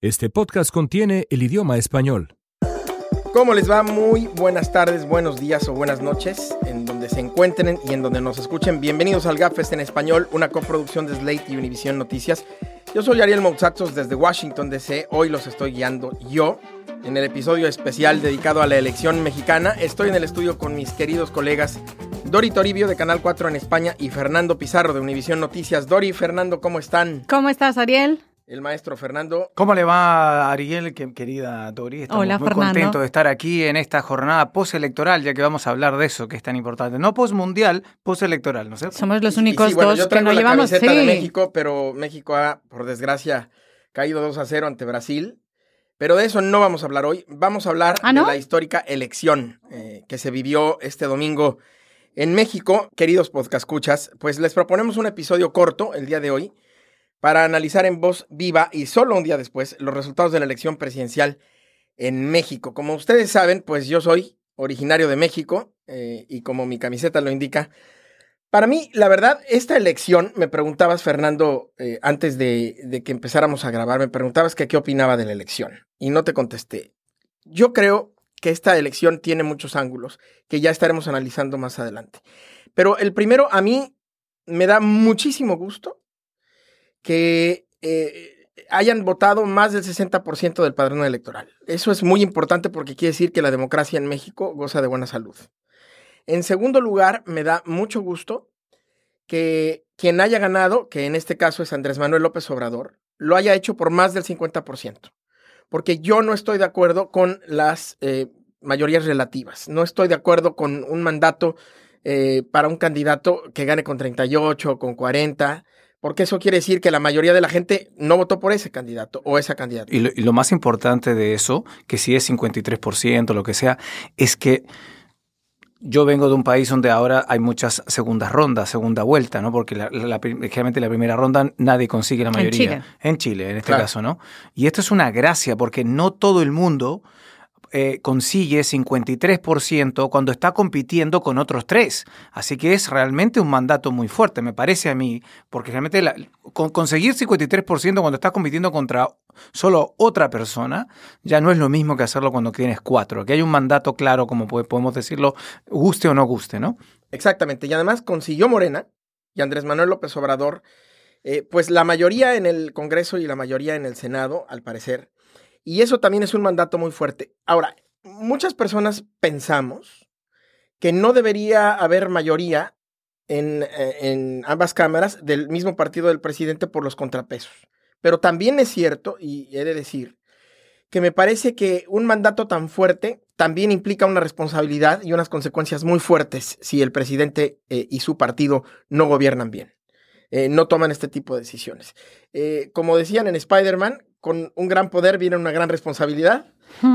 Este podcast contiene el idioma español. ¿Cómo les va? Muy buenas tardes, buenos días o buenas noches, en donde se encuentren y en donde nos escuchen. Bienvenidos al GAFest en español, una coproducción de Slate y Univision Noticias. Yo soy Ariel Moutsaxos desde Washington DC. Hoy los estoy guiando yo en el episodio especial dedicado a la elección mexicana. Estoy en el estudio con mis queridos colegas Dori Toribio de Canal 4 en España y Fernando Pizarro de Univision Noticias. Dori, Fernando, ¿cómo están? ¿Cómo estás, Ariel? El maestro Fernando. ¿Cómo le va, Ariel, que- querida Dori? Estamos Hola, muy Fernando. contentos de estar aquí en esta jornada postelectoral, ya que vamos a hablar de eso, que es tan importante. No postmundial, postelectoral, ¿no es cierto? Somos los Y- y únicos sí, bueno, dos yo que no la llevamos. de. México, pero México ha, por desgracia, caído 2 a 0 ante Brasil. Pero de eso no vamos a hablar hoy. Vamos a hablar ¿Ah, no? de la histórica elección eh, que se vivió este domingo en México. Queridos podcascuchas, pues les proponemos un episodio corto el día de hoy para analizar en voz viva y solo un día después los resultados de la elección presidencial en México. Como ustedes saben, pues yo soy originario de México eh, y como mi camiseta lo indica, para mí, la verdad, esta elección, me preguntabas, Fernando, eh, antes de, que empezáramos a grabar, me preguntabas que qué opinaba de la elección y no te contesté. Yo creo que esta elección tiene muchos ángulos que ya estaremos analizando más adelante. Pero el primero, a mí me da muchísimo gusto que eh, hayan votado más del 60% del padrón electoral. Eso es muy importante porque quiere decir que la democracia en México goza de buena salud. En segundo lugar, me da mucho gusto que quien haya ganado, que en este caso es Andrés Manuel López Obrador, lo haya hecho por más del 50%. Porque yo no estoy de acuerdo con las eh, mayorías relativas. No estoy de acuerdo con un mandato eh, para un candidato que gane con 38 o con 40, porque eso quiere decir que la mayoría de la gente no votó por ese candidato o esa candidata. Y lo, y lo más importante de eso, que si es 53%, lo que sea, es que yo vengo de un país donde ahora hay muchas segundas rondas, segunda vuelta, ¿no? Porque la, la- la prim- generalmente la primera ronda nadie consigue la En mayoría. Chile. En Chile, en este Claro. caso, ¿no? Y esto es una gracia porque no todo el mundo eh, consigue 53% cuando está compitiendo con otros tres. Así que es realmente un mandato muy fuerte, me parece a mí, porque realmente conseguir 53% cuando estás compitiendo contra solo otra persona ya no es lo mismo que hacerlo cuando tienes cuatro. Aquí hay un mandato claro, como po- podemos decirlo, guste o no guste, ¿no? Exactamente. Y además consiguió Morena y Andrés Manuel López Obrador, eh, pues la mayoría en el Congreso y la mayoría en el Senado, al parecer. Y eso también es un mandato muy fuerte. Ahora, muchas personas pensamos que no debería haber mayoría en, eh, en ambas cámaras del mismo partido del presidente por los contrapesos. Pero también es cierto, y he de decir, que me parece que un mandato tan fuerte también implica una responsabilidad y unas consecuencias muy fuertes si el presidente eh, y su partido no gobiernan bien, eh, no toman este tipo de decisiones. Como decían en Spider-Man, con un gran poder viene una gran responsabilidad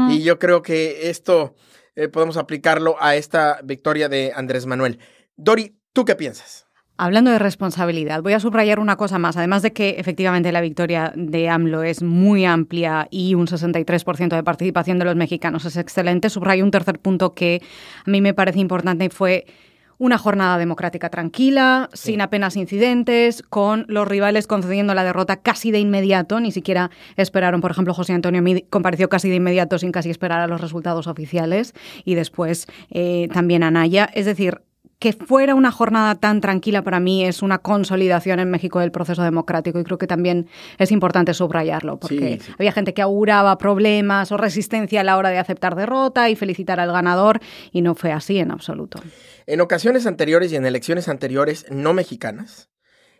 y yo creo que esto eh, podemos aplicarlo a esta victoria de Andrés Manuel. Dori, ¿tú qué piensas? Hablando de responsabilidad, voy a subrayar una cosa más. Además de que efectivamente la victoria de AMLO es muy amplia y un 63% de participación de los mexicanos es excelente, subrayo un tercer punto que a mí me parece importante y fue una jornada democrática tranquila, sin apenas incidentes, con los rivales concediendo la derrota casi de inmediato, ni siquiera esperaron, por ejemplo, José Antonio Mid compareció casi de inmediato sin casi esperar a los resultados oficiales. Y después eh, también Anaya. Es decir, que fuera una jornada tan tranquila para mí es una consolidación en México del proceso democrático y creo que también es importante subrayarlo porque Sí, sí. había gente que auguraba problemas o resistencia a la hora de aceptar derrota y felicitar al ganador y no fue así en absoluto. En ocasiones anteriores y en elecciones anteriores no mexicanas,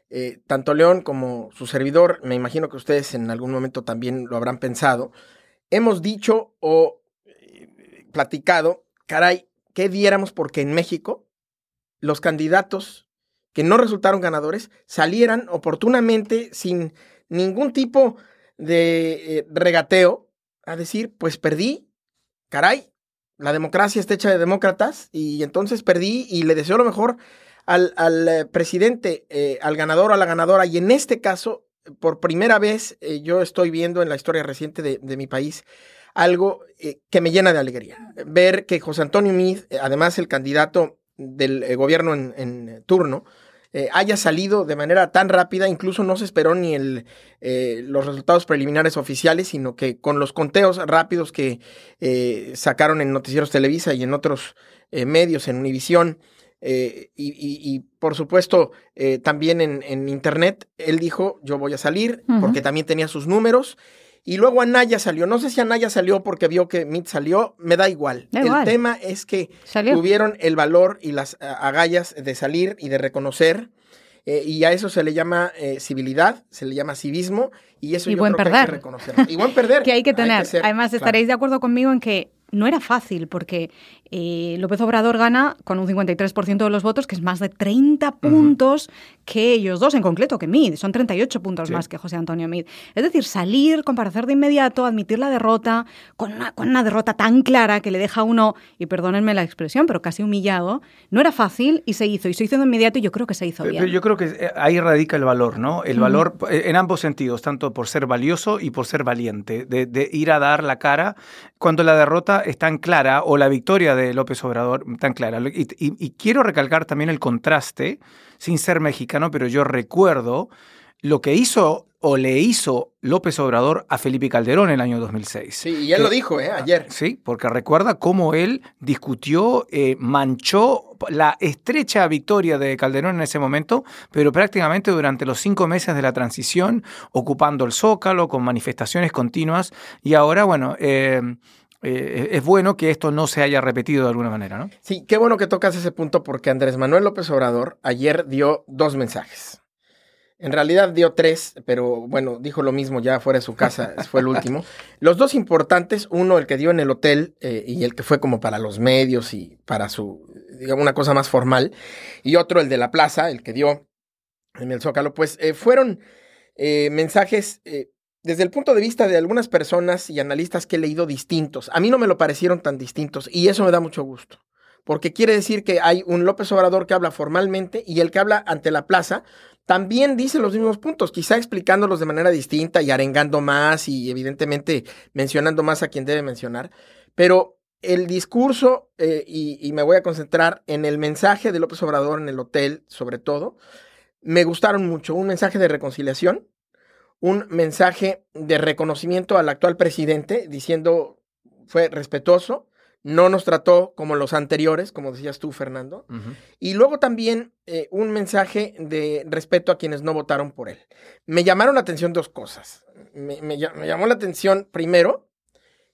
eh, tanto León como su servidor, me imagino que ustedes en algún momento también lo habrán pensado, hemos dicho o eh, platicado, caray, ¿qué diéramos porque en México los candidatos que no resultaron ganadores salieran oportunamente sin ningún tipo de eh, regateo a decir, pues perdí, caray, la democracia está hecha de demócratas y entonces perdí y le deseo lo mejor al, al, eh, presidente, eh, al ganador a la ganadora. Y en este caso, por primera vez, yo estoy viendo en la historia reciente de, de mi país algo que me llena de alegría. Ver que José Antonio Meade, además el candidato del eh, gobierno en, en turno, eh, haya salido de manera tan rápida, incluso no se esperó ni el, eh, los resultados preliminares oficiales, sino que con los conteos rápidos que eh, sacaron en Noticieros Televisa y en otros medios, en Univisión, y, por supuesto también en, Internet, él dijo, yo voy a salir, porque también tenía sus números. Y luego Anaya salió. No sé si Anaya salió porque vio que Meade salió. Me da igual. el tema es que tuvieron el valor y las agallas de salir y de reconocer. Eh, y a eso se le llama eh, civilidad, se le llama civismo, y eso yo buen creo perder. que hay que reconocer. Y buen perder. que hay que tener. Además, estaréis de acuerdo conmigo en que no era fácil porque eh, López Obrador gana con un 53% de los votos, que es más de 30 puntos que ellos dos, en concreto que Mid, son 38 puntos más que José Antonio Mid. Es decir, salir, comparecer de inmediato, admitir la derrota, con una, con una derrota tan clara que le deja a uno, y perdónenme la expresión, pero casi humillado, no era fácil y se hizo, y se hizo de inmediato y yo creo que se hizo bien. Pero yo creo que eh, ahí radica el valor, ¿no? El valor eh, en ambos sentidos, tanto por ser valioso y por ser valiente, de, de ir a dar la cara cuando la derrota es tan clara o la victoria de López Obrador tan clara. Y, quiero recalcar también el contraste, sin ser mexicano, pero yo recuerdo lo que hizo o le hizo López Obrador a Felipe Calderón en el año 2006. Sí, y él lo dijo ¿eh? ayer. Sí, porque recuerda cómo él discutió, eh, manchó la estrecha victoria de Calderón en ese momento, pero prácticamente durante los cinco meses de la transición, ocupando el zócalo con manifestaciones continuas. Y ahora, bueno, eh, eh, es bueno que esto no se haya repetido de alguna manera, ¿no? Sí, qué bueno que tocas ese punto porque Andrés Manuel López Obrador ayer dio dos mensajes. En realidad dio tres, pero bueno, dijo lo mismo ya fuera de su casa, fue el último. Los dos importantes, uno el que dio en el hotel eh, y el que fue como para los medios y para su, digamos, una cosa más formal, y otro el de la plaza, el que dio en el Zócalo, pues eh, fueron mensajes desde el punto de vista de algunas personas y analistas que he leído distintos, a mí no me lo parecieron tan distintos y eso me da mucho gusto, porque quiere decir que hay un López Obrador que habla formalmente y el que habla ante la plaza también dice los mismos puntos, quizá explicándolos de manera distinta y arengando más y evidentemente mencionando más a quien debe mencionar, pero el discurso, eh, y, y me voy a concentrar en el mensaje de López Obrador en el hotel, sobre todo, me gustaron mucho, un mensaje de reconciliación, un mensaje de reconocimiento al actual presidente, diciendo fue respetuoso, no nos trató como los anteriores, como decías tú, Fernando, y luego también eh, un mensaje de respeto a quienes no votaron por él. Me llamaron la atención dos cosas. Me, llamó la atención, primero,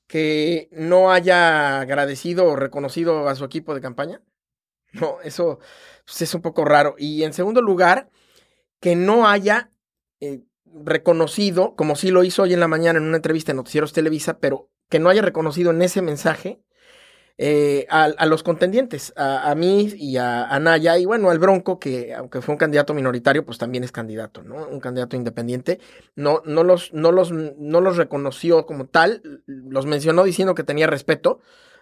que no haya agradecido o reconocido a su equipo de campaña. No, eso pues, es un poco raro. Y en segundo lugar, que no haya eh, reconocido, como sí lo hizo hoy en la mañana en una entrevista en Noticieros Televisa, pero que no haya reconocido en ese mensaje eh, a, los contendientes, a, mí y a, a, Naya, y bueno, al Bronco, que aunque fue un candidato minoritario, pues también es candidato, ¿no? Un candidato independiente. No, no, los, no, los, no los reconoció como tal, los mencionó diciendo que tenía respeto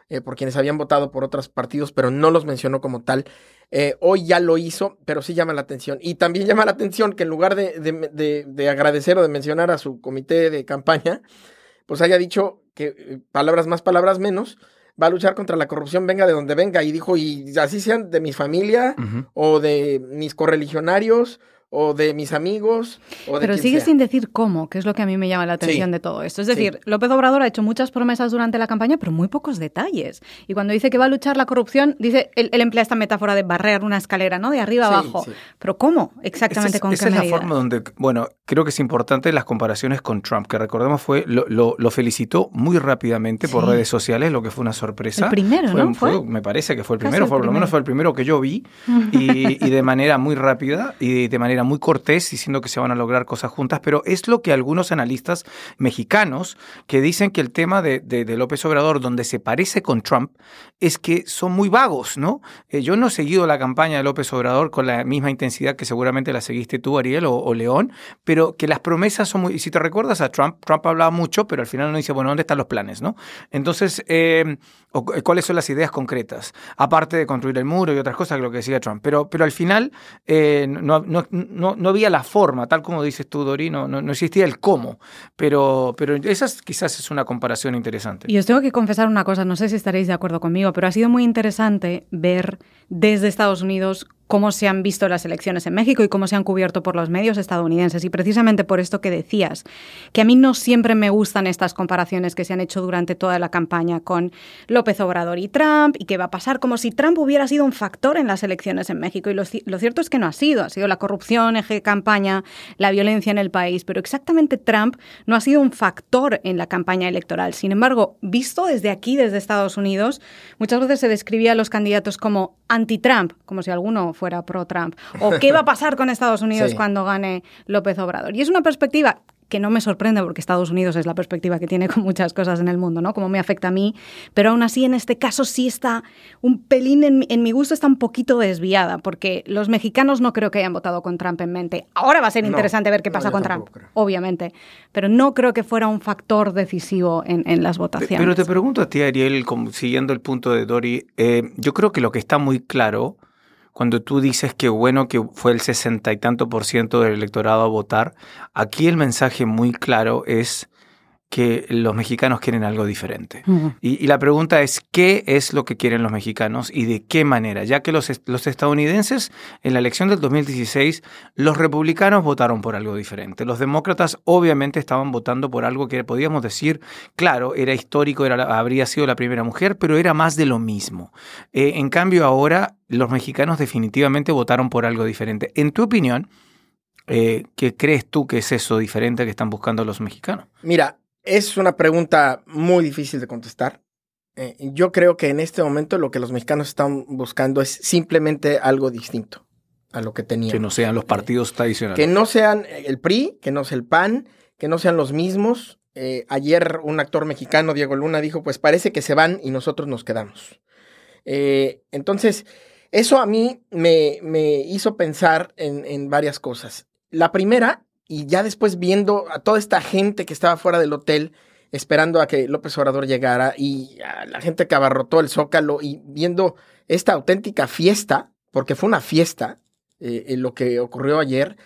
eh, por quienes habían votado por otros partidos, pero no los mencionó como tal. Eh, hoy ya lo hizo, pero sí llama la atención. Y también llama la atención que en lugar de, de, agradecer o de mencionar a su comité de campaña, pues haya dicho que eh, palabras más, palabras menos, va a luchar contra la corrupción, venga de donde venga. Y dijo, y así sean de mi familia o de mis correligionarios o de mis amigos. O Pero sigue sin decir cómo, que es lo que a mí me llama la atención de todo esto. Es decir, López Obrador ha hecho muchas promesas durante la campaña, pero muy pocos detalles. Y cuando dice que va a luchar la corrupción, dice, él, emplea esta metáfora de barrer una escalera, ¿no? De arriba abajo. Pero ¿cómo? Exactamente con esa es la forma donde, bueno, creo que es importante las comparaciones con Trump, que recordemos fue, lo, lo, felicitó muy rápidamente por redes sociales, lo que fue una sorpresa. El primero, ¿no? Fue, me parece que fue el primero, por lo menos fue el primero que yo vi, y, y de manera muy rápida y de manera muy cortés diciendo que se van a lograr cosas juntas, pero es lo que algunos analistas mexicanos que dicen que el tema de, López Obrador, donde se parece con Trump, es que son muy vagos, ¿no? Eh, yo no he seguido la campaña de López Obrador con la misma intensidad que seguramente la seguiste tú, Ariel, o, León, pero que las promesas son muy... Y si te recuerdas a Trump, Trump hablaba mucho, pero al final no dice, bueno, ¿dónde están los planes, no? Entonces, eh, ¿cuáles son las ideas concretas? Aparte de construir el muro y otras cosas, lo que decía Trump. Pero, pero al final eh, no, había la forma, tal como dices tú, Dori, no, no, existía el cómo, pero, pero esa quizás es una comparación interesante. Y os tengo que confesar una cosa, no sé si estaréis de acuerdo conmigo, pero ha sido muy interesante ver desde Estados Unidos cómo se han visto las elecciones en México y cómo se han cubierto por los medios estadounidenses. Y precisamente por esto que decías, que a mí no siempre me gustan estas comparaciones que se han hecho durante toda la campaña con López Obrador y Trump, y que va a pasar como si Trump hubiera sido un factor en las elecciones en México. Y lo, cierto es que no ha sido. Ha sido la corrupción, eje de campaña, la violencia en el país. Pero exactamente Trump no ha sido un factor en la campaña electoral. Sin embargo, visto desde aquí, desde Estados Unidos, muchas veces se describía a los candidatos como anti-Trump, como si alguno fuera pro-Trump, o qué va a pasar con Estados Unidos cuando gane López Obrador. Y es una perspectiva que no me sorprende porque Estados Unidos es la perspectiva que tiene con muchas cosas en el mundo, ¿no? Como me afecta a mí, pero aún así en este caso sí está un pelín, en, mi gusto está un poquito desviada, porque los mexicanos no creo que hayan votado con Trump en mente. Ahora va a ser interesante ver qué pasa con Trump, obviamente, pero no creo que fuera un factor decisivo en, las votaciones. Pero te pregunto a ti, Ariel, siguiendo el punto de Dori, eh, yo creo que lo que está muy claro cuando tú dices que bueno que fue el sesenta y tanto por ciento del electorado a votar, aquí el mensaje muy claro es que los mexicanos quieren algo diferente. y, la pregunta es, ¿qué es lo que quieren los mexicanos y de qué manera? Ya que los, los, estadounidenses en la elección del 2016, los republicanos votaron por algo diferente. Los demócratas obviamente estaban votando por algo que podíamos decir, claro, era histórico, era, habría sido la primera mujer, pero era más de lo mismo. Eh, en cambio ahora, los mexicanos definitivamente votaron por algo diferente. En tu opinión, eh, ¿qué crees tú que es eso diferente que están buscando los mexicanos? Mira, es una pregunta muy difícil de contestar. Eh, yo creo que en este momento lo que los mexicanos están buscando es simplemente algo distinto a lo que tenían. Que no sean los partidos tradicionales. Que no sean el PRI, que no sea el PAN, que no sean los mismos. Eh, ayer un actor mexicano, Diego Luna, dijo, pues parece que se van y nosotros nos quedamos. Eh, entonces, eso a mí me, me hizo pensar en, en varias cosas. La primera y ya después viendo a toda esta gente que estaba fuera del hotel esperando a que López Obrador llegara y a la gente que abarrotó el zócalo y viendo esta auténtica fiesta, porque fue una fiesta eh, en lo que ocurrió ayer,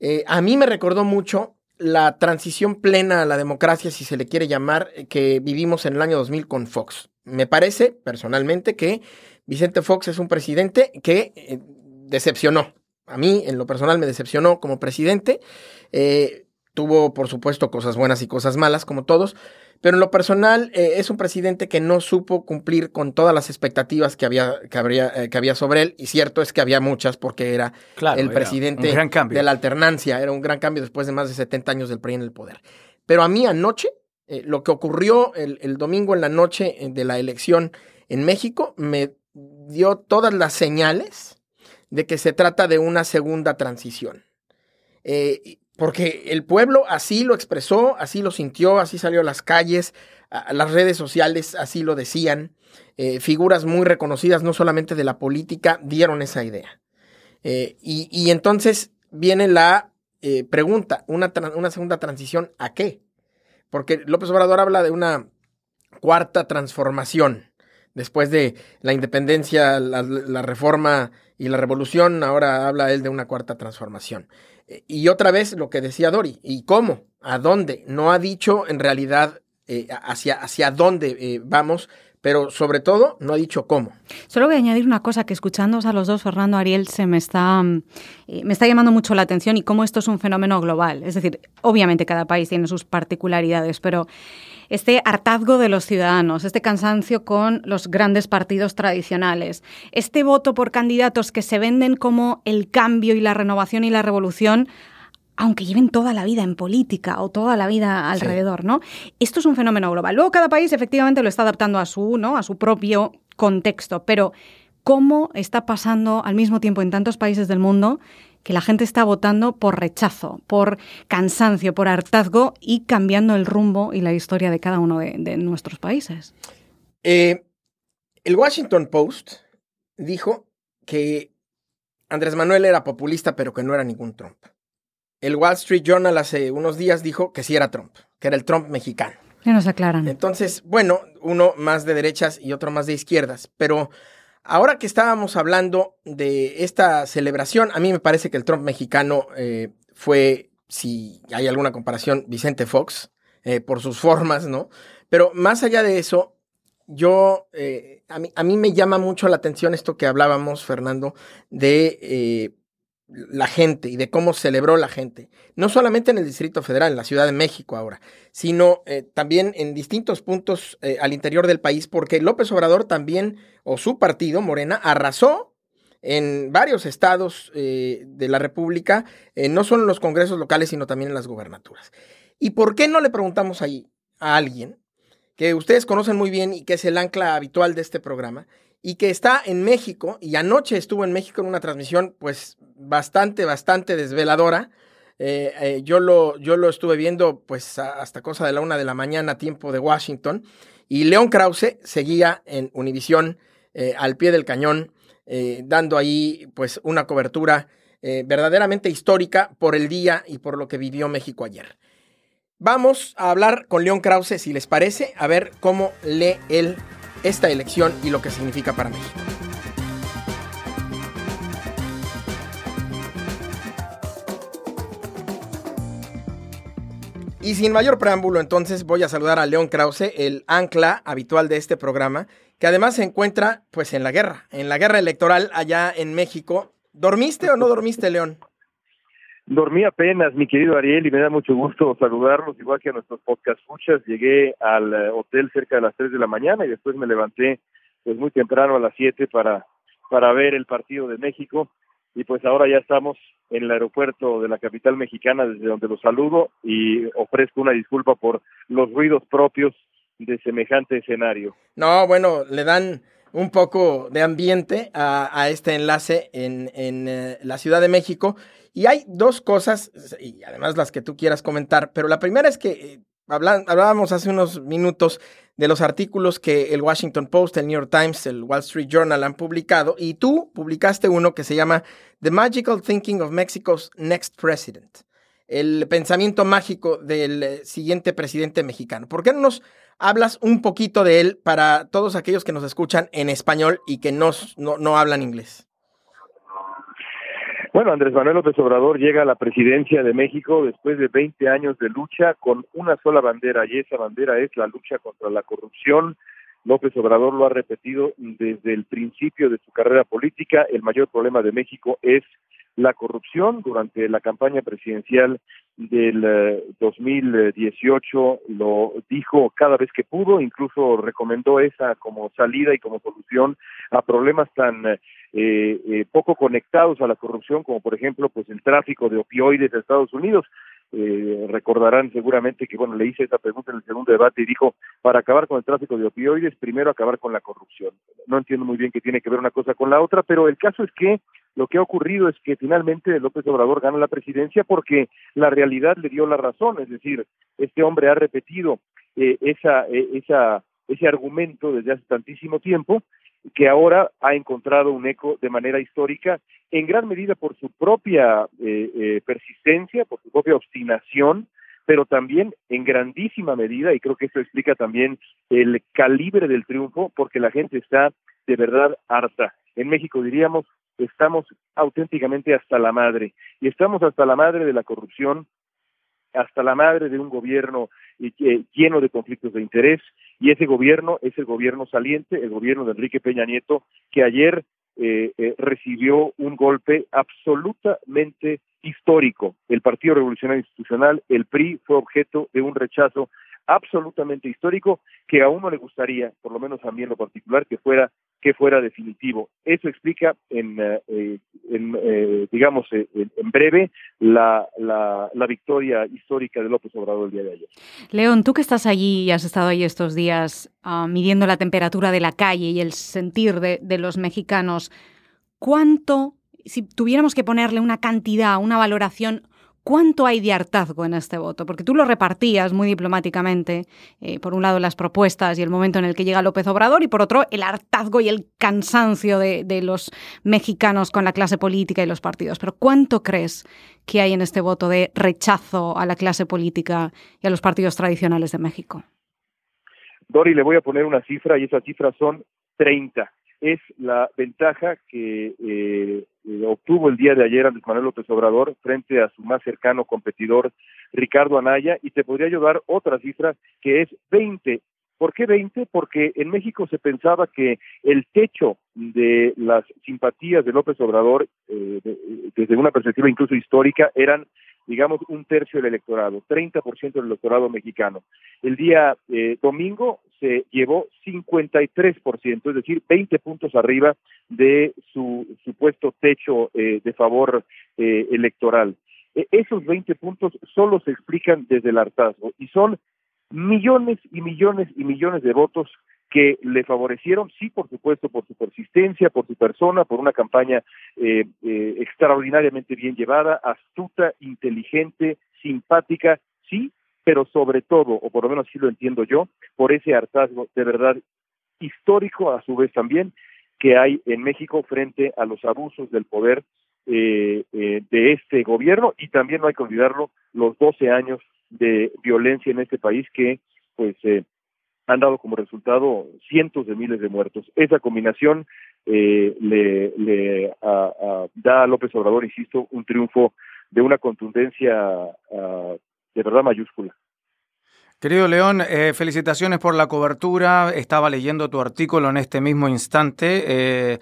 eh, a mí me recordó mucho la transición plena a la democracia, si se le quiere llamar, eh, que vivimos en el año 2000 con Fox. Me parece, personalmente, que Vicente Fox es un presidente que decepcionó a mí, en lo personal, me decepcionó como presidente. Eh, tuvo, por supuesto, cosas buenas y cosas malas, como todos, pero en lo personal eh, es un presidente que no supo cumplir con todas las expectativas que había, que habría, eh, que había sobre él, y cierto es que había muchas porque era el presidente de la alternancia, era un gran cambio después de más de 70 años del PRI en el poder. Pero a mí anoche, lo que ocurrió el, el domingo en la noche de la elección en México, me dio todas las señales de que se trata de una segunda transición. Eh, porque el pueblo así lo expresó, así lo sintió, así salió a las calles, las redes sociales así lo decían. Eh, figuras muy reconocidas, no solamente de la política, dieron esa idea. Eh, y, entonces viene la pregunta, una, una, segunda transición, ¿a qué? Porque López Obrador habla de una cuarta transformación. Después de la independencia, la reforma y la revolución, ahora habla él de una cuarta transformación. Eh, y otra vez lo que decía Dori, ¿y cómo? ¿A dónde? No ha dicho en realidad eh, hacia, hacia dónde eh, vamos, pero sobre todo no ha dicho cómo. Solo voy a añadir una cosa que escuchándoos a los dos, Fernando Ariel, se me está, me está llamando mucho la atención y cómo esto es un fenómeno global. Es decir, obviamente cada país tiene sus particularidades, pero este hartazgo de los ciudadanos, este cansancio con los grandes partidos tradicionales, este voto por candidatos que se venden como el cambio y la renovación y la revolución, aunque lleven toda la vida en política o toda la vida alrededor, ¿no? Esto es un fenómeno global. Luego cada país efectivamente lo está adaptando a su, ¿no? a su propio contexto, pero cómo está pasando al mismo tiempo en tantos países del mundo que la gente está votando por rechazo, por cansancio, por hartazgo y cambiando el rumbo y la historia de cada uno de, nuestros países. Eh, el Washington Post dijo que Andrés Manuel era populista, pero que no era ningún Trump. El Wall Street Journal hace unos días dijo que sí era Trump, que era el Trump mexicano. Ya nos aclaran. Entonces, bueno, uno más de derechas y otro más de izquierdas, pero Ahora que estábamos hablando de esta celebración, a mí me parece que el Trump mexicano eh, fue, si hay alguna comparación, Vicente Fox, eh, por sus formas, ¿no? Pero más allá de eso, yo, eh, a, mí, a mí me llama mucho la atención esto que hablábamos, Fernando, de eh, la gente y de cómo celebró la gente, no solamente en el Distrito Federal, en la Ciudad de México ahora, sino eh, también en distintos puntos eh, al interior del país, porque López Obrador también, o su partido, Morena, arrasó en varios estados eh, de la República, no solo en los congresos locales, sino también en las gubernaturas. ¿Y por qué no le preguntamos ahí a alguien que ustedes conocen muy bien y que es el ancla habitual de este programa, y que está en México, y anoche estuvo en México en una transmisión, pues bastante, bastante desveladora. Eh, eh, yo, lo, yo lo estuve viendo, pues hasta cosa de la una de la mañana, tiempo de Washington, y León Krause seguía en Univisión eh, al pie del cañón, dando ahí, pues, una cobertura verdaderamente histórica por el día y por lo que vivió México ayer. Vamos a hablar con León Krause, si les parece, a ver cómo lee él esta elección y lo que significa para México. Y sin mayor preámbulo, entonces voy a saludar a León Krause, el ancla habitual de este programa, que además se encuentra pues en la guerra, en la guerra electoral allá en México. ¿Dormiste o no dormiste, León? Dormí apenas, mi querido Ariel, y me da mucho gusto saludarlos, igual que a nuestros podcast escuchas. Llegué al eh, hotel cerca de las 3 de la mañana y después me levanté pues muy temprano a las 7 para, para ver el partido de México. Y pues ahora ya estamos en el aeropuerto de la capital mexicana, desde donde los saludo y ofrezco una disculpa por los ruidos propios de semejante escenario. No, bueno, le dan un poco de ambiente a, este enlace en, eh, la Ciudad de México. Y hay dos cosas, y además las que tú quieras comentar, pero la primera es que eh, hablábamos hace unos minutos de los artículos que el Washington Post, el New York Times, el Wall Street Journal han publicado, y tú publicaste uno que se llama The Magical Thinking of Mexico's Next President, el pensamiento mágico del eh, siguiente presidente mexicano. ¿Por qué no nos hablas un poquito de él para todos aquellos que nos escuchan en español y que no, no hablan inglés? Bueno, Andrés Manuel López Obrador llega a la presidencia de México después de 20 años de lucha con una sola bandera y esa bandera es la lucha contra la corrupción. López Obrador lo ha repetido desde el principio de su carrera política. El mayor problema de México es la corrupción. Durante la campaña presidencial del 2018 eh, lo dijo cada vez que pudo, incluso recomendó esa como salida y como solución a problemas tan eh, eh, poco conectados a la corrupción, como por ejemplo pues el tráfico de opioides de Estados Unidos. Eh, recordarán seguramente que bueno le hice esa pregunta en el segundo debate y dijo para acabar con el tráfico de opioides primero acabar con la corrupción. No entiendo muy bien qué tiene que ver una cosa con la otra, pero el caso es que lo que ha ocurrido es que finalmente López Obrador gana la presidencia porque la realidad le dio la razón, es decir, este hombre ha repetido eh, esa, eh, esa, ese argumento desde hace tantísimo tiempo que ahora ha encontrado un eco de manera histórica, en gran medida por su propia eh, eh, persistencia, por su propia obstinación, pero también en grandísima medida, y creo que esto explica también el calibre del triunfo, porque la gente está de verdad harta. En México diríamos, estamos auténticamente hasta la madre, y estamos hasta la madre de la corrupción, hasta la madre de un gobierno lleno de conflictos de interés, y ese gobierno es el gobierno saliente, el gobierno de Enrique Peña Nieto, que ayer eh, eh, recibió un golpe absolutamente histórico. El Partido Revolucionario Institucional, el PRI, fue objeto de un rechazo absolutamente histórico que a uno le gustaría, por lo menos a mí en lo particular, que fuera que fuera definitivo. Eso explica, en, eh, eh, eh, digamos, en breve, la, la, victoria histórica de López Obrador el día de ayer. León, tú que estás allí y has estado ahí estos días ah, midiendo la temperatura de la calle y el sentir de los mexicanos, ¿cuánto, si tuviéramos que ponerle una cantidad, una valoración, ¿Cuánto hay de hartazgo en este voto? Porque tú lo repartías muy diplomáticamente, eh, por un lado las propuestas y el momento en el que llega López Obrador, y por otro el hartazgo y el cansancio de, los mexicanos con la clase política y los partidos. Pero ¿cuánto crees que hay en este voto de rechazo a la clase política y a los partidos tradicionales de México? Dori, le voy a poner una cifra y esas cifras son 30 es la ventaja que eh, eh, obtuvo el día de ayer Andrés Manuel López Obrador frente a su más cercano competidor Ricardo Anaya y te podría ayudar otra cifra que es 20 ¿Por qué 20? Porque en México se pensaba que el techo de las simpatías de López Obrador, eh, desde una perspectiva incluso histórica, eran digamos, un tercio del electorado, 30% del electorado mexicano. El día eh, domingo se llevó 53%, es decir, 20 puntos arriba de su supuesto techo eh, de favor eh, electoral. E, esos 20 puntos solo se explican desde el hartazgo y son millones y millones y millones de votos que le favorecieron, sí, por supuesto, por su persistencia, por su persona, por una campaña eh, eh, extraordinariamente bien llevada, astuta, inteligente, simpática, sí, pero sobre todo, o por lo menos así lo entiendo yo, por ese hartazgo de verdad histórico, a su vez también, que hay en México frente a los abusos del poder eh, de este gobierno. Y también no hay que olvidarlo, los 12 años de violencia en este país que pues eh, han dado como resultado cientos de miles de muertos. Esa combinación eh, le, da a López Obrador, insisto, un triunfo de una contundencia de verdad mayúscula. Querido León, eh, felicitaciones por la cobertura. Estaba leyendo tu artículo en este mismo instante. Eh,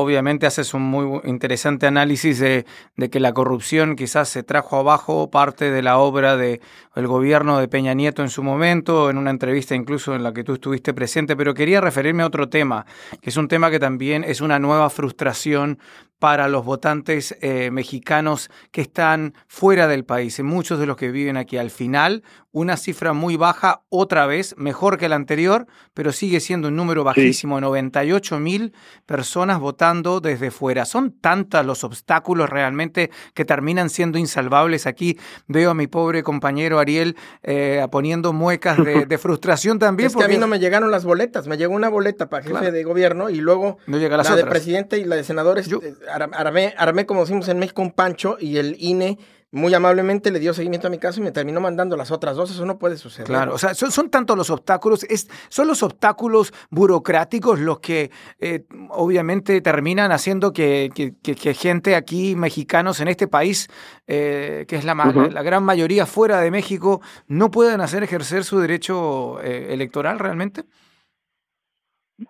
obviamente haces un muy interesante análisis de, que la corrupción quizás se trajo abajo parte de la obra del gobierno de Peña Nieto en su momento, en una entrevista incluso en la que tú estuviste presente, pero quería referirme a otro tema, que es un tema que también es una nueva frustración para los votantes eh, mexicanos que están fuera del país, muchos de los que viven aquí. Al final, una cifra muy baja, otra vez, mejor que la anterior, pero sigue siendo un número bajísimo, 98 mil personas votando desde fuera. Son tantos los obstáculos realmente que terminan siendo insalvables. Aquí veo a mi pobre compañero Ariel eh, poniendo muecas de, frustración también. Es que a mí no me llegaron las boletas, me llegó una boleta para jefe de gobierno y luego no llega la de presidente y la de senadores. Eh, armé, armé, como decimos en México, un pancho y el INE muy amablemente le dio seguimiento a mi caso y me terminó mandando las otras dos. Eso no puede suceder. Claro, o sea, son, son tantos los obstáculos, es, son los obstáculos burocráticos los que eh, obviamente terminan haciendo que, que, gente aquí, mexicanos en este país, eh, que es la, la gran mayoría fuera de México, no puedan hacer ejercer su derecho eh, electoral realmente.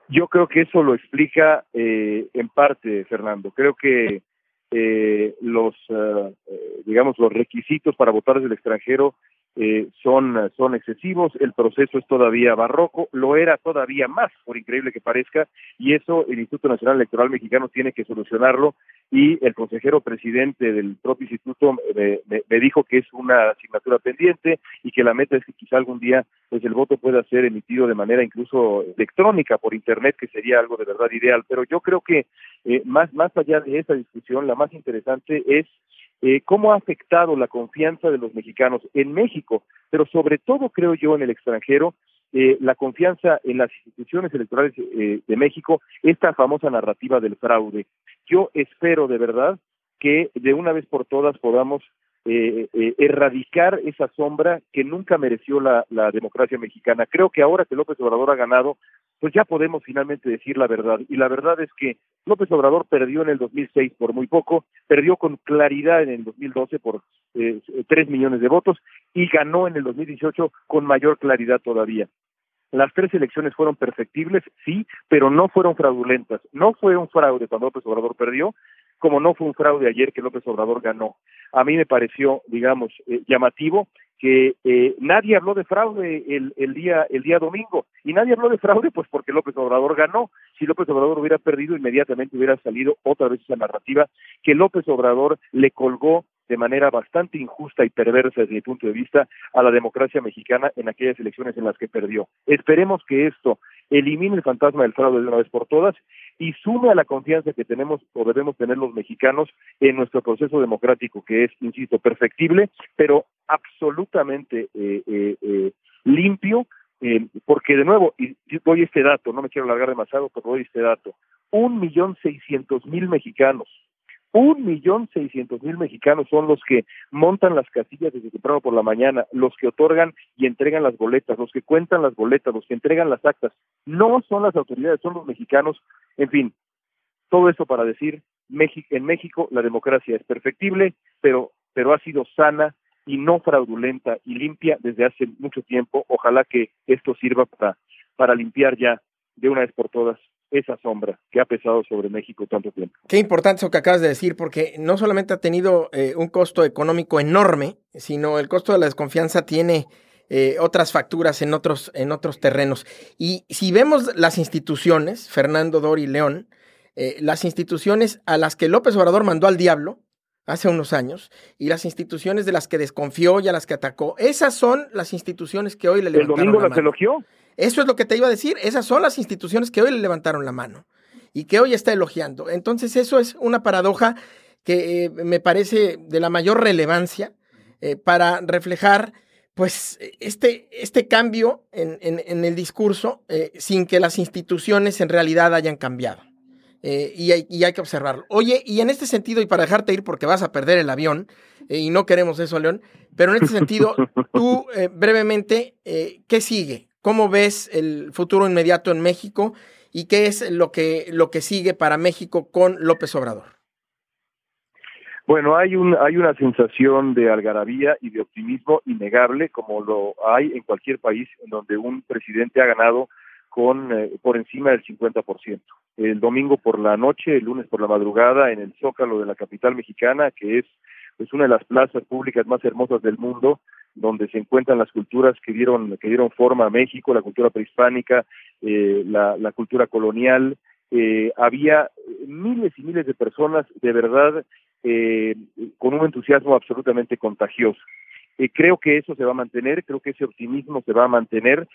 Yo creo que eso lo explica eh, en parte, Fernando. Creo que eh, los, eh, digamos, los requisitos para votar desde el extranjero eh, son, son excesivos, el proceso es todavía barroco, lo era todavía más, por increíble que parezca, y eso el Instituto Nacional Electoral Mexicano tiene que solucionarlo, y el consejero presidente del propio instituto me, me, dijo que es una asignatura pendiente y que la meta es que quizá algún día pues el voto pueda ser emitido de manera incluso electrónica por internet, que sería algo de verdad ideal, pero yo creo que eh, más, más allá de esa discusión, la más interesante es eh, cómo ha afectado la confianza de los mexicanos en México, pero sobre todo creo yo en el extranjero, eh, la confianza en las instituciones electorales eh, de México, esta famosa narrativa del fraude. Yo espero de verdad que de una vez por todas podamos eh, eh, erradicar esa sombra que nunca mereció la, democracia mexicana. Creo que ahora que López Obrador ha ganado, pues ya podemos finalmente decir la verdad. Y la verdad es que López Obrador perdió en el 2006 por muy poco, perdió con claridad en el 2012 por eh, tres millones de votos y ganó en el 2018 con mayor claridad todavía. Las tres elecciones fueron perfectibles, sí, pero no fueron fraudulentas. No fue un fraude cuando López Obrador perdió, como no fue un fraude ayer que López Obrador ganó. A mí me pareció, digamos, eh, llamativo que eh, nadie habló de fraude el, el día el día domingo y nadie habló de fraude pues porque López Obrador ganó si López Obrador hubiera perdido inmediatamente hubiera salido otra vez esa narrativa que López Obrador le colgó de manera bastante injusta y perversa desde mi punto de vista a la democracia mexicana en aquellas elecciones en las que perdió. Esperemos que esto elimine el fantasma del fraude de una vez por todas y sume a la confianza que tenemos o debemos tener los mexicanos en nuestro proceso democrático, que es, insisto, perfectible, pero absolutamente eh, eh, eh, limpio, porque de nuevo, y doy este dato, no me quiero alargar demasiado, pero doy este dato, un millón seiscientos mil mexicanos un millón seiscientos mil mexicanos son los que montan las casillas desde temprano por la mañana, los que otorgan y entregan las boletas, los que cuentan las boletas, los que entregan las actas. No son las autoridades, son los mexicanos. En fin, todo eso para decir, en México la democracia es perfectible, pero, ha sido sana y no fraudulenta y limpia desde hace mucho tiempo. Ojalá que esto sirva para para limpiar ya de una vez por todas esa sombra que ha pesado sobre México tanto tiempo. Qué importante eso que acabas de decir, porque no solamente ha tenido eh, un costo económico enorme, sino el costo de la desconfianza tiene eh, otras facturas en otros, en otros terrenos. Y si vemos las instituciones, Fernando Dori León, eh, las instituciones a las que López Obrador mandó al diablo hace unos años y las instituciones de las que desconfió y a las que atacó, esas son las instituciones que hoy le levantaron ¿El domingo la las mano. elogió? Eso es lo que te iba a decir. Esas son las instituciones que hoy le levantaron la mano y que hoy está elogiando. Entonces, eso es una paradoja que eh, me parece de la mayor relevancia eh, para reflejar pues este, este cambio en, en, en el discurso eh, sin que las instituciones en realidad hayan cambiado. Eh, y, hay, y, hay, que observarlo. Oye, y en este sentido, y para dejarte ir porque vas a perder el avión, eh, y no queremos eso, León, pero en este sentido, tú brevemente, ¿qué sigue? ¿Cómo ves el futuro inmediato en México y qué es lo que, lo que sigue para México con López Obrador? Bueno, hay, un, hay una sensación de algarabía y de optimismo innegable, como lo hay en cualquier país en donde un presidente ha ganado con eh, por encima del 50%. El domingo por la noche, el lunes por la madrugada, en el Zócalo de la capital mexicana, que es pues una de las plazas públicas más hermosas del mundo, donde se encuentran las culturas que dieron que dieron forma a México, la cultura prehispánica, eh, la, la, cultura colonial. Eh, había miles y miles de personas de verdad eh, con un entusiasmo absolutamente contagioso. Eh, creo que eso se va a mantener, creo que ese optimismo se va a mantener.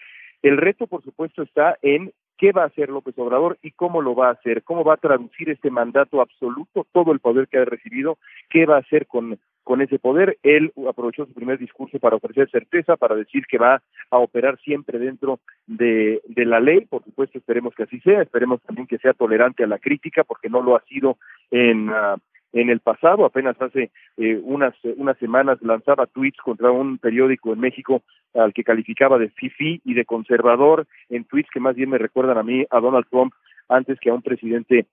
El reto, por supuesto, está en qué va a hacer López Obrador y cómo lo va a hacer, cómo va a traducir este mandato absoluto, todo el poder que ha recibido, qué va a hacer con, con ese poder. Él aprovechó su primer discurso para ofrecer certeza, para decir que va a operar siempre dentro de, de la ley, por supuesto esperemos que así sea, esperemos también que sea tolerante a la crítica, porque no lo ha sido en... Uh, en el pasado, apenas hace eh, unas, unas semanas lanzaba tweets contra un periódico en México al que calificaba de fifi y de conservador, en tweets que más bien me recuerdan a mí, a Donald Trump, antes que a un presidente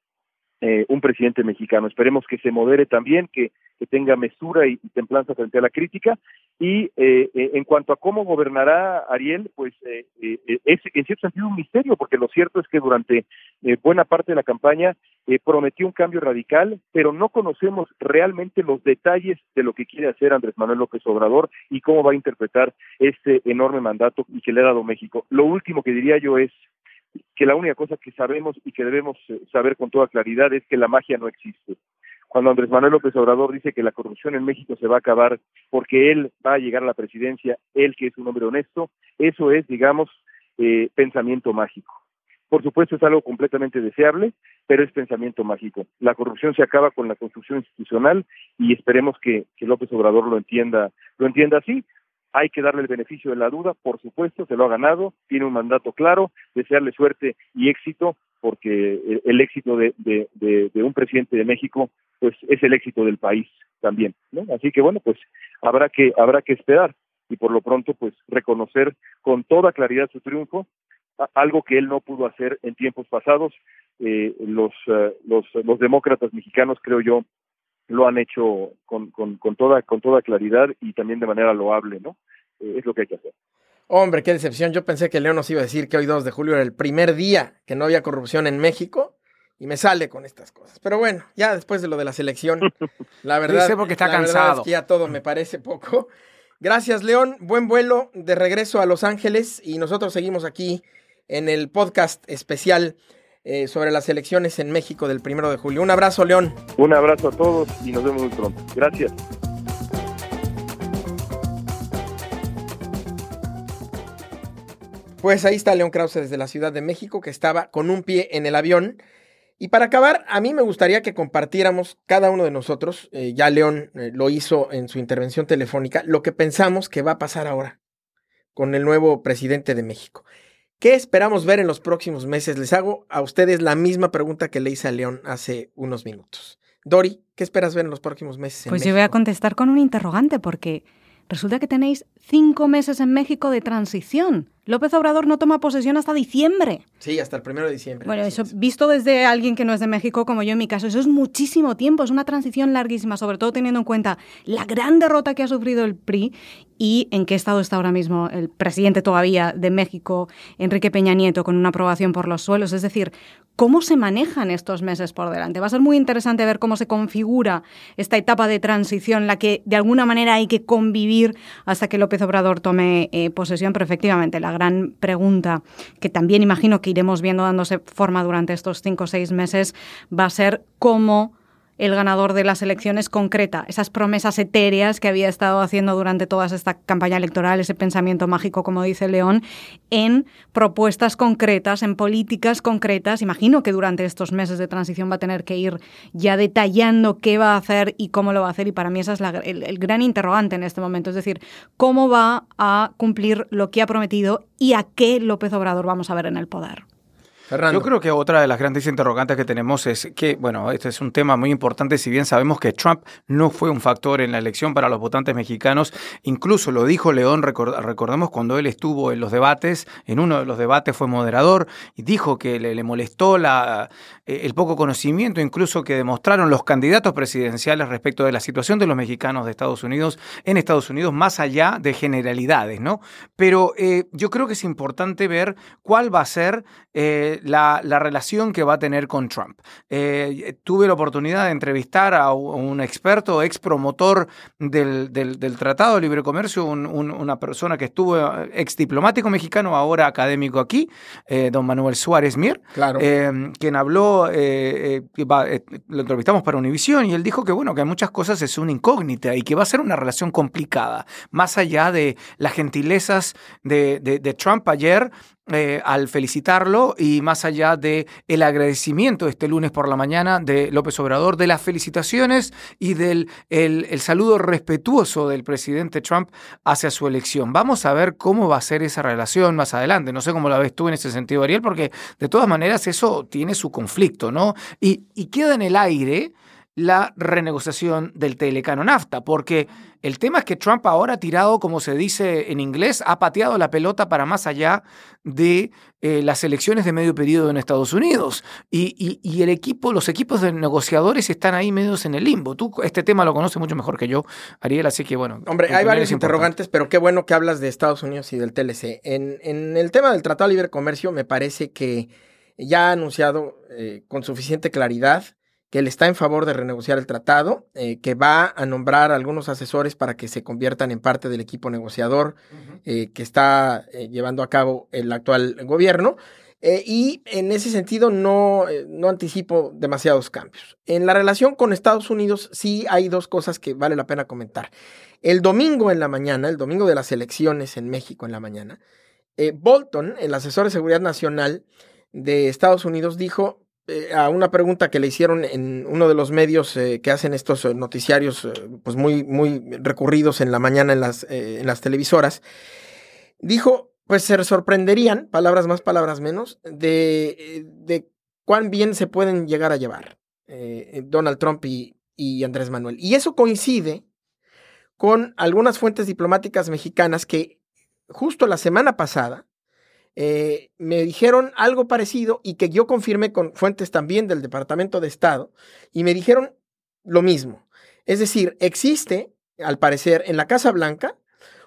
eh, un presidente mexicano. Esperemos que se modere también, que, que tenga mesura y, templanza frente a la crítica. Y eh, eh, en cuanto a cómo gobernará Ariel, pues eh, es en cierto sentido un misterio, porque lo cierto es que durante buena parte de la campaña prometió un cambio radical, pero no conocemos realmente los detalles de lo que quiere hacer Andrés Manuel López Obrador y cómo va a interpretar este enorme mandato y que le ha dado México. Lo último que diría yo es que la única cosa que sabemos y que debemos saber con toda claridad es que la magia no existe. Cuando Andrés Manuel López Obrador dice que la corrupción en México se va a acabar porque él va a llegar a la presidencia, él que es un hombre honesto, eso es, digamos, eh, pensamiento mágico. Por supuesto es algo completamente deseable, pero es pensamiento mágico. La corrupción se acaba con la construcción institucional y esperemos que, que López Obrador lo entienda, lo entienda así. Hay que darle el beneficio de la duda, por supuesto, se lo ha ganado, tiene un mandato claro, desearle suerte y éxito, porque el, el éxito de, un presidente de México, pues es el éxito del país también, ¿no? Así que bueno, pues habrá que, habrá que esperar y por lo pronto, pues reconocer con toda claridad su triunfo, algo que él no pudo hacer en tiempos pasados. Eh, los, uh, los, los demócratas mexicanos, creo yo, lo han hecho con, con, con, toda, con toda claridad y también de manera loable, ¿no? Eh, es lo que hay que hacer. Hombre, qué decepción. Yo pensé que León nos iba a decir que hoy 2 de julio era el primer día que no había corrupción en México y me sale con estas cosas. Pero bueno, ya después de lo de la selección, la verdad, Dice porque está la cansado. verdad es que ya todo me parece poco. Gracias, León. Buen vuelo de regreso a Los Ángeles y nosotros seguimos aquí en el podcast especial eh, sobre las elecciones en México del primero de julio. Un abrazo, León. Un abrazo a todos y nos vemos muy pronto. Gracias. Pues ahí está León Krause desde la Ciudad de México, que estaba con un pie en el avión. Y para acabar, a mí me gustaría que compartiéramos cada uno de nosotros, eh, ya León eh, lo hizo en su intervención telefónica, lo que pensamos que va a pasar ahora con el nuevo presidente de México. ¿Qué esperamos ver en los próximos meses? Les hago a ustedes la misma pregunta que le hice a León hace unos minutos. Dori, ¿qué esperas ver en los próximos meses? pues México? yo voy a contestar con un interrogante porque resulta que tenéis cinco meses en México de transición. López Obrador no toma posesión hasta diciembre. Sí, hasta el primero de diciembre. Bueno, eso visto desde alguien que no es de México, como yo en mi caso, eso es muchísimo tiempo, es una transición larguísima, sobre todo teniendo en cuenta la gran derrota que ha sufrido el PRI y en qué estado está ahora mismo el presidente todavía de México, Enrique Peña Nieto, con una aprobación por los suelos. Es decir, ¿cómo se manejan estos meses por delante? Va a ser muy interesante ver cómo se configura esta etapa de transición, la que de alguna manera hay que convivir hasta que López Obrador tome eh, posesión. Pero efectivamente, la gran pregunta que también imagino que iremos viendo dándose forma durante estos cinco o seis meses va a ser cómo el ganador de las elecciones concreta esas promesas etéreas que había estado haciendo durante toda esta campaña electoral, ese pensamiento mágico, como dice León, en propuestas concretas, en políticas concretas. Imagino que durante estos meses de transición va a tener que ir ya detallando qué va a hacer y cómo lo va a hacer. Y para mí ese es el, el gran interrogante en este momento. Es decir, cómo va a cumplir lo que ha prometido y a qué López Obrador vamos a ver en el poder. Yo creo que otra de las grandes interrogantes que tenemos es que, bueno, este es un tema muy importante, si bien sabemos que Trump no fue un factor en la elección para los votantes mexicanos, incluso lo dijo León, recordemos cuando él estuvo en los debates, en uno de los debates fue moderador y dijo que le, molestó la, eh, el poco conocimiento incluso que demostraron los candidatos presidenciales respecto de la situación de los mexicanos de Estados Unidos en Estados Unidos, más allá de generalidades, ¿no? Pero eh, yo creo que es importante ver cuál va a ser eh, la, relación que va a tener con Trump. Eh, tuve la oportunidad de entrevistar a un experto, ex promotor del, Tratado de Libre Comercio, una persona que estuvo, eh, ex diplomático mexicano, ahora académico aquí, eh, don Manuel Suárez Mier, claro. quien habló, lo entrevistamos para Univisión y él dijo que, bueno, que hay muchas cosas es una incógnita y que va a ser una relación complicada, más allá de las gentilezas de, de Trump ayer eh, al felicitarlo y más allá de el agradecimiento este lunes por la mañana de López Obrador, de las felicitaciones y del el, saludo respetuoso del presidente Trump hacia su elección. Vamos a ver cómo va a ser esa relación más adelante. No sé cómo la ves tú en ese sentido, Ariel, porque de todas maneras eso tiene su conflicto, ¿no? Y, y queda en el aire la renegociación del telecano NAFTA, porque el tema es que Trump ahora ha tirado, como se dice en inglés, ha pateado la pelota para más allá de eh, las elecciones de medio periodo en Estados Unidos. Y, el equipo, los equipos de negociadores están ahí medios en el limbo. Tú este tema lo conoces mucho mejor que yo, Ariel, así que bueno. Hombre, hay varios interrogantes, pero qué bueno que hablas de Estados Unidos y del TLC. En, en el tema del Tratado de Libre Comercio, me parece que ya ha anunciado eh, con suficiente claridad que él está en favor de renegociar el tratado, eh, que va a nombrar algunos asesores para que se conviertan en parte del equipo negociador eh, que está eh, llevando a cabo el actual gobierno. y en ese sentido no, no anticipo demasiados cambios. En la relación con Estados Unidos sí hay dos cosas que vale la pena comentar. El domingo en la mañana, el domingo de las elecciones en México en la mañana, Bolton, el asesor de seguridad nacional de Estados Unidos, dijo, eh, a una pregunta que le hicieron en uno de los medios eh, que hacen estos eh, noticiarios pues muy, muy recurridos en la mañana en las, en las televisoras, dijo, pues se sorprenderían, palabras más, palabras menos, de, de cuán bien se pueden llegar a llevar Donald Trump y, y Andrés Manuel. Y eso coincide con algunas fuentes diplomáticas mexicanas que justo la semana pasada eh, me dijeron algo parecido y que yo confirmé con fuentes también del Departamento de Estado y me dijeron lo mismo. Es decir, existe, al parecer, en la Casa Blanca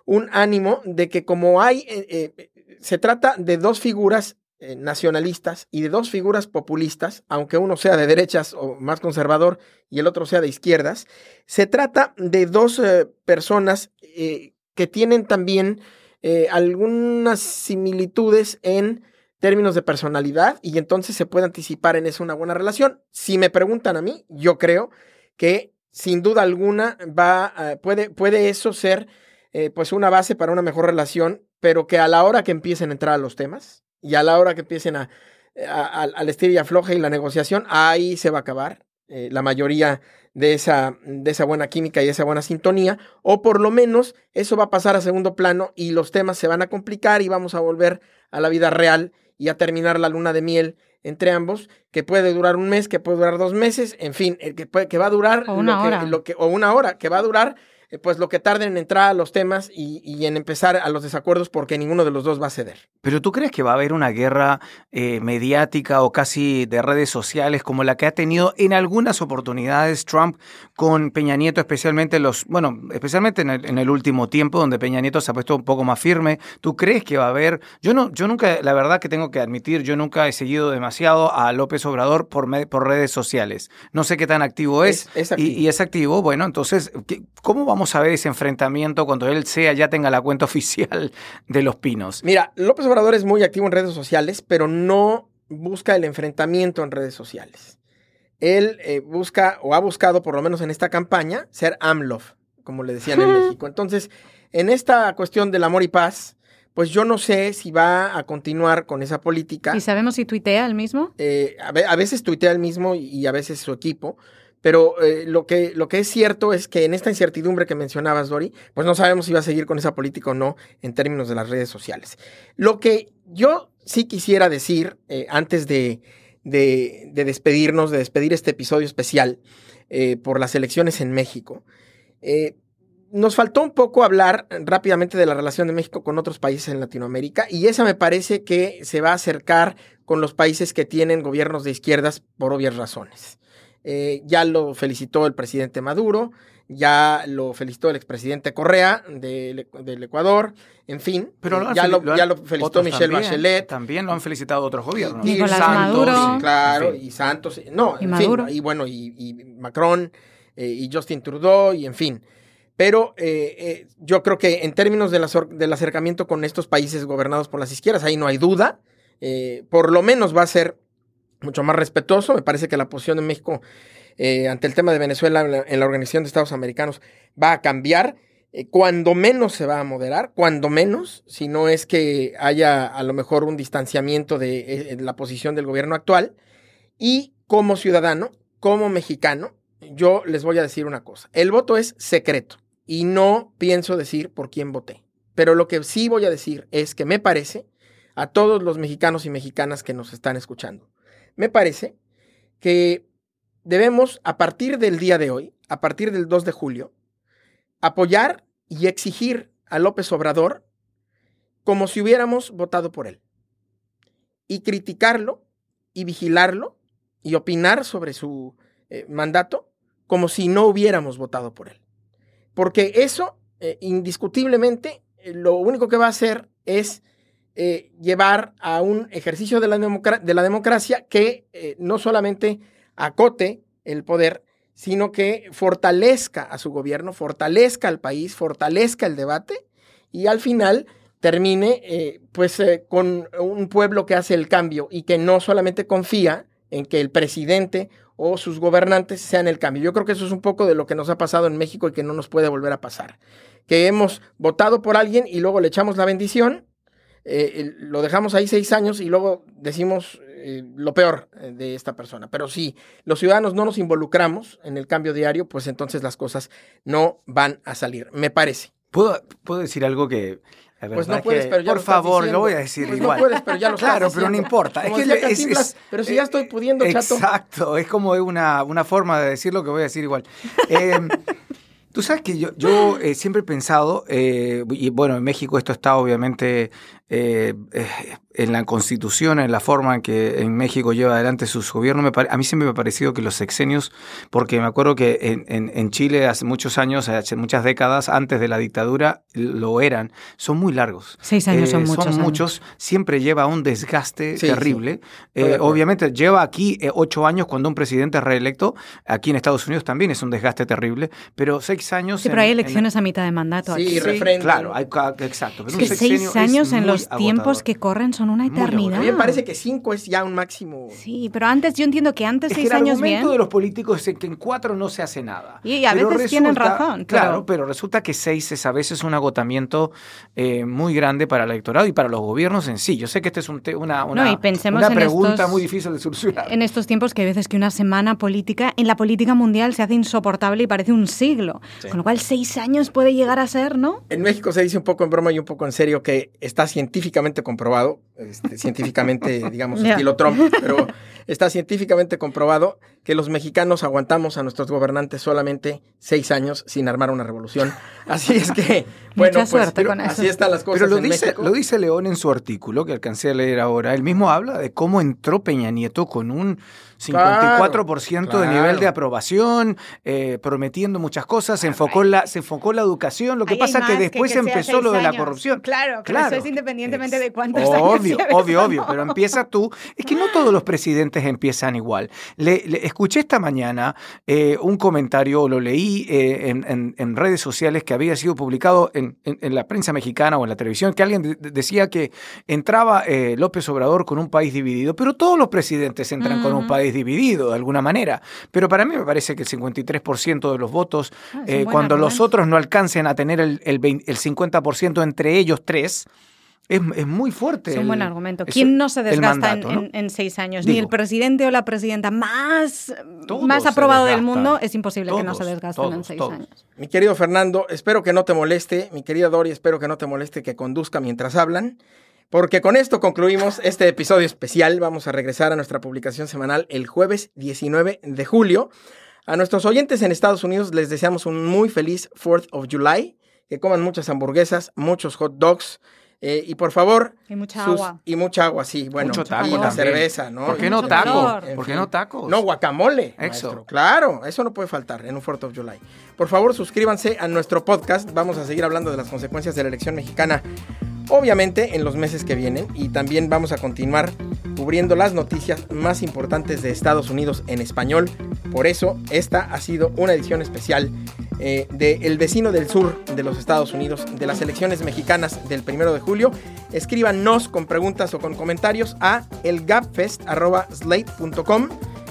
un ánimo de que como hay, eh, eh, se trata de dos figuras nacionalistas y de dos figuras populistas, aunque uno sea de derechas o más conservador y el otro sea de izquierdas, se trata de dos personas que tienen también eh, algunas similitudes en términos de personalidad y entonces se puede anticipar en eso una buena relación. Si me preguntan a mí, yo creo que sin duda alguna va, puede, puede eso ser eh, pues una base para una mejor relación, pero que a la hora que empiecen a entrar a los temas y a la hora que empiecen a, al estilo y afloje y la negociación, ahí se va a acabar. Eh, la mayoría de esa, de esa buena química y esa buena sintonía, o por lo menos eso va a pasar a segundo plano y los temas se van a complicar y vamos a volver a la vida real y a terminar la luna de miel entre ambos, que puede durar un mes, que puede durar dos meses, en fin, el que, puede, que va a durar o una, hora. o una hora, que va a durar eh, pues lo que tarden en entrar a los temas y, y, en empezar a los desacuerdos porque ninguno de los dos va a ceder. Pero tú crees que va a haber una guerra eh, mediática o casi de redes sociales como la que ha tenido en algunas oportunidades Trump con Peña Nieto, especialmente los, bueno, especialmente en el, en el último tiempo donde Peña Nieto se ha puesto un poco más firme. ¿Tú crees que va a haber? Yo no, yo nunca, la verdad que tengo que admitir, yo nunca he seguido demasiado a López Obrador por, por redes sociales. No sé qué tan activo es, es, es activo. Y, y es activo. Bueno, entonces, ¿cómo vamos a ver ese enfrentamiento cuando él sea, ya tenga la cuenta oficial de Los Pinos? Mira, López Obrador es muy activo en redes sociales, pero no busca el enfrentamiento en redes sociales. Él eh, busca, o ha buscado, por lo menos en esta campaña, ser AMLOF, como le decían en México. Entonces, en esta cuestión del amor y paz, pues yo no sé si va a continuar con esa política. ¿Y sabemos si tuitea el mismo? Eh, a, a, veces tuitea el mismo y a veces su equipo, pero eh, lo, que, lo que es cierto es que en esta incertidumbre que mencionabas, Dori, pues no sabemos si va a seguir con esa política o no en términos de las redes sociales. Lo que yo sí quisiera decir eh, antes de, de, de, despedirnos, de despedir este episodio especial eh, por las elecciones en México, nos faltó un poco hablar rápidamente de la relación de México con otros países en Latinoamérica y esa me parece que se va a acercar con los países que tienen gobiernos de izquierdas por obvias razones. Eh, ya lo felicitó el presidente Maduro, ya lo felicitó el expresidente Correa de, del Ecuador, en fin, pero lo ya, fel lo, lo ya, lo, felicitó Michelle también, Bachelet. También lo han felicitado otros gobiernos. Nicolás Santos, Maduro. claro, En fin. y Santos, no, Y en Maduro. fin, y bueno, y, y Macron, eh, y Justin Trudeau, y en fin. Pero eh, eh, yo creo que en términos de la, del acercamiento con estos países gobernados por las izquierdas, ahí no hay duda. Eh, por lo menos va a ser mucho más respetuoso. Me parece que la posición de México eh, ante el tema de Venezuela en la, Organización de Estados Americanos va a cambiar. Eh, cuando menos se va a moderar, cuando menos, si no es que haya a lo mejor un distanciamiento de, eh, la posición del gobierno actual. Y como ciudadano, como mexicano, yo les voy a decir una cosa. El voto es secreto y no pienso decir por quién voté. Pero lo que sí voy a decir es que me parece, a todos los mexicanos y mexicanas que nos están escuchando, me parece que debemos, a partir del día de hoy, a partir del 2 de julio, apoyar y exigir a López Obrador como si hubiéramos votado por él. Y criticarlo y vigilarlo y opinar sobre su eh, mandato como si no hubiéramos votado por él. Porque eso, eh, indiscutiblemente, eh, lo único que va a hacer es eh, llevar a un ejercicio de la, de la democracia que eh, no solamente acote el poder, sino que fortalezca a su gobierno, fortalezca al país, fortalezca el debate y al final termine eh, pues con un pueblo que hace el cambio y que no solamente confía en que el presidente o sus gobernantes sean el cambio. Yo creo que eso es un poco de lo que nos ha pasado en México y que no nos puede volver a pasar. Que hemos votado por alguien y luego le echamos la bendición, eh, lo dejamos ahí seis años y luego decimos eh, lo peor de esta persona. Pero si los ciudadanos no nos involucramos en el cambio diario, pues entonces las cosas no van a salir, me parece. ¿Puedo, puedo decir algo que... Pues no puedes, pero ya Por lo favor, lo voy a decir pues igual. No puedes, pero ya lo Claro, estás pero no importa. Es que es, Cantinflas, es, pero si ya estoy pudiendo, chato. Exacto, es como una, una forma de decir lo que voy a decir igual. Eh, Tú sabes que yo, yo eh, siempre he pensado, eh, y bueno, en México esto está obviamente eh, en la constitución, en la forma en que en México lleva adelante sus gobiernos. a mí siempre me ha parecido que los sexenios, porque me acuerdo que en, en, en, Chile hace muchos años, hace muchas décadas antes de la dictadura, lo eran, son muy largos. Seis años son muchos. Son años. muchos, siempre lleva un desgaste Sí, terrible. sí. Eh, obviamente lleva aquí eh, ocho años cuando un presidente es reelecto, aquí en Estados Unidos también es un desgaste terrible, pero seis años... Sí, pero hay elecciones en, a mitad de mandato. Sí, aquí. referéndum. Claro, hay, exacto. es que seis años en los tiempos que corren son una eternidad. A mí me parece que cinco es ya un máximo. Sí, pero antes, yo entiendo que antes es seis que el años bien. El argumento de los políticos es que en cuatro no se hace nada. Y a pero veces resulta, tienen razón. Claro, pero... pero resulta que seis es a veces un agotamiento eh, muy grande para el electorado y para los gobiernos en sí. Yo sé que esta es un una, una, no, y pensemos una en pregunta estos, muy difícil de solucionar. En estos tiempos que hay veces que una semana política en la política mundial se hace insoportable y parece un siglo. Sí. Con lo cual, seis años puede llegar a ser, ¿no? En México se dice un poco en broma y un poco en serio que está científicamente comprobado, este, científicamente, digamos, estilo Trump, pero está científicamente comprobado que los mexicanos aguantamos a nuestros gobernantes solamente seis años sin armar una revolución. Así es que, bueno, Mucha pues, suerte con eso. así están las cosas Pero lo en dice, México. lo dice León en su artículo que alcancé a leer ahora. Él mismo habla de cómo entró Peña Nieto con un 54% Claro, de nivel claro. de aprobación, eh, prometiendo muchas cosas. Se enfocó, en la, se enfocó en la educación. Lo que Ahí pasa es que después que que sea empezó lo de la corrupción. Claro, claro, eso es independientemente de cuántos años Obvio, obvio. Pero empieza tú. Es que no todos los presidentes empiezan igual. Le, le- escuché esta mañana eh, un comentario, o lo leí eh, en, en- en redes sociales que había sido publicado en, la prensa mexicana o en la televisión, que alguien de- de- decía que entraba eh, López Obrador con un país dividido, pero todos los presidentes entran con un país dividido de alguna manera. Pero para mí me parece que el 53% de los votos, Ah, cuando los otros no alcancen a tener el, el 20 el 50% entre ellos tres, es, es muy fuerte. Es un el- buen argumento. ¿Quién no se desgasta mandato, en, ¿no? en- en seis años? Ni el presidente o la presidenta más, más aprobado del mundo. Es imposible que no se Todos, desgasten en seis todos. años. Mi querido Fernando, espero que no te moleste, mi querida Dori, espero que no te moleste que conduzca mientras hablan, porque con esto concluimos este episodio especial. Vamos a regresar a nuestra publicación semanal el jueves 19 de julio. A nuestros oyentes en Estados Unidos les deseamos un muy feliz 4th of July, que coman muchas hamburguesas, muchos hot dogs. Eh, y por favor, Y mucha sus- agua. y mucha agua, sí, bueno, Mucho taco y la también. cerveza, ¿no? ¿Por qué no taco? ¿Por qué no tacos? No, guacamole. Eso. maestro. Claro, eso no puede faltar en un 4th of July. Por favor, suscríbanse a nuestro podcast. Vamos a seguir hablando de las consecuencias de la elección mexicana, obviamente, en los meses que vienen. Y también vamos a continuar cubriendo las noticias más importantes de Estados Unidos en español. Por eso, esta ha sido una edición especial eh, de El vecino del sur de los Estados Unidos, de las elecciones mexicanas del primero de julio. Escríbanos con preguntas o con comentarios a elgapfest.slate.com.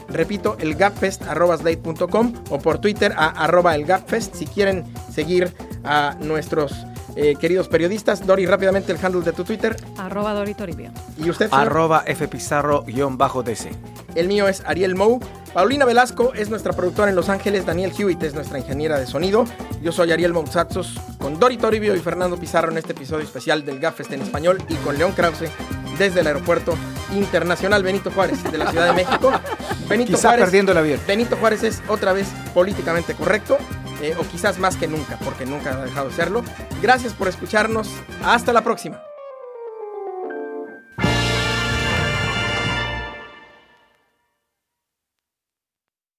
Repito, elgapfest.slate.com o por Twitter a arroba elgapfest si quieren seguir a nuestros eh, queridos periodistas. Dori, rápidamente el handle de tu Twitter. Arroba Dori Toribio. Y usted, señor? Arroba fpizarro-dc. El mío es Ariel Mou. Paulina Velasco es nuestra productora en Los Ángeles. Daniel Hewitt es nuestra ingeniera de sonido. Yo soy Ariel Moutsatsos con Dori Toribio y Fernando Pizarro en este episodio especial del Gafest en español y con León Krause desde el Aeropuerto Internacional Benito Juárez de la Ciudad de México. Benito Quizá Juárez, perdiendo el avión. Benito Juárez es otra vez políticamente correcto, eh, o quizás más que nunca, porque nunca ha dejado de serlo. Gracias por escucharnos. Hasta la próxima.